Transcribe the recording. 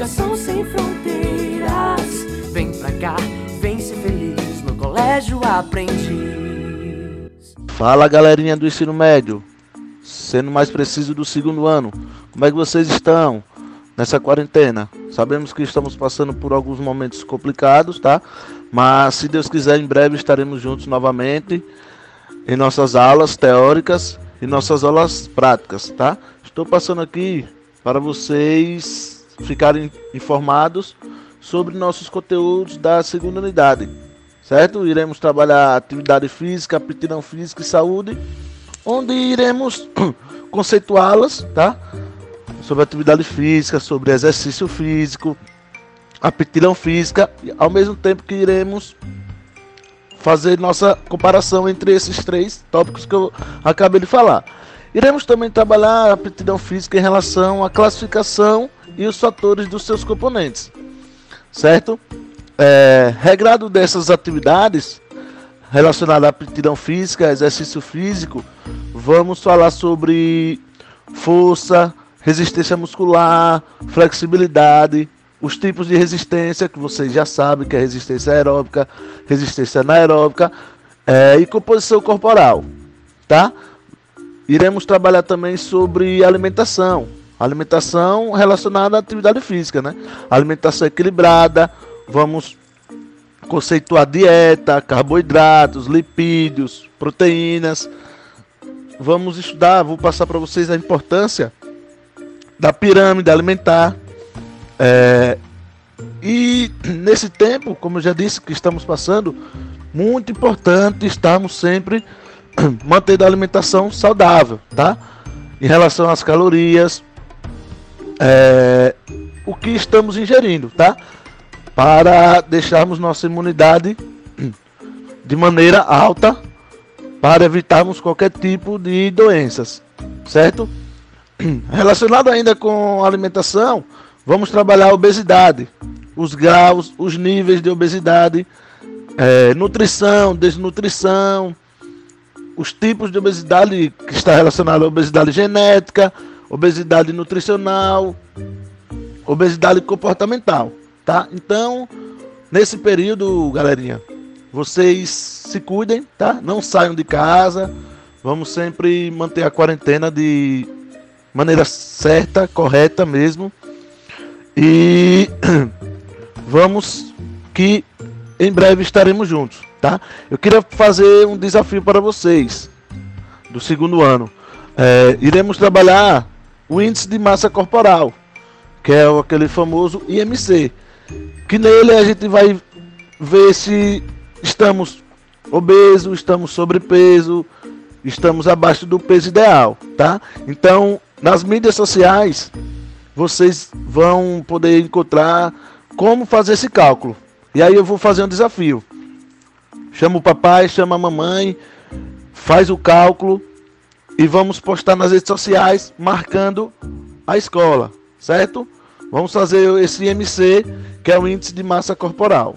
Educação sem fronteiras. Vem pra cá, vem ser feliz no colégio aprendiz. Fala galerinha do ensino médio, sendo mais preciso do segundo ano, como é que vocês estão nessa quarentena? Sabemos que estamos passando por alguns momentos complicados, tá? Mas se Deus quiser, em breve estaremos juntos novamente em nossas aulas teóricas e nossas aulas práticas, tá? Estou passando aqui para vocês ficarem informados sobre nossos conteúdos da segunda unidade, certo? Iremos trabalhar atividade física, aptidão física e saúde, onde iremos conceituá-las, tá? Sobre atividade física, sobre exercício físico, aptidão física, ao mesmo tempo que iremos fazer nossa comparação entre esses três tópicos que eu acabei de falar. Iremos também trabalhar aptidão física em relação à classificação e os fatores dos seus componentes, certo? É, regrado dessas atividades relacionadas à aptidão física, exercício físico, vamos falar sobre força, resistência muscular, flexibilidade, os tipos de resistência que vocês já sabem que é resistência aeróbica, resistência anaeróbica é, e composição corporal, tá? Iremos trabalhar também sobre alimentação, alimentação relacionada à atividade física, né? Alimentação equilibrada, vamos conceituar dieta, carboidratos, lipídios, proteínas. Vamos estudar, vou passar para vocês a importância da pirâmide alimentar, é, e nesse tempo, como eu já disse, que estamos passando, muito importante estarmos sempre mantendo a alimentação saudável, tá? Em relação às calorias, é, o que estamos ingerindo, tá? Para deixarmos nossa imunidade de maneira alta, para evitarmos qualquer tipo de doenças, certo? Relacionado ainda com alimentação, Vamos trabalhar a obesidade, os graus, os níveis de obesidade, é, nutrição, desnutrição, os tipos de obesidade que está relacionado à obesidade genética, obesidade nutricional, obesidade comportamental, tá? Então, nesse período, galerinha, vocês se cuidem, tá? Não saiam de casa. Vamos sempre manter a quarentena de maneira certa, correta mesmo. E vamos que em breve estaremos juntos, tá? Eu queria fazer um desafio para vocês do segundo ano. É, iremos trabalhar o índice de massa corporal, que é aquele famoso IMC, que nele a gente vai ver se estamos obesos, estamos sobrepeso, estamos abaixo do peso ideal, tá? Então, nas mídias sociais, vocês vão poder encontrar como fazer esse cálculo. E aí eu vou fazer um desafio. Chama o papai, chama a mamãe, faz o cálculo e vamos postar nas redes sociais marcando a escola, certo? Vamos fazer esse IMC, que é o índice de massa corporal.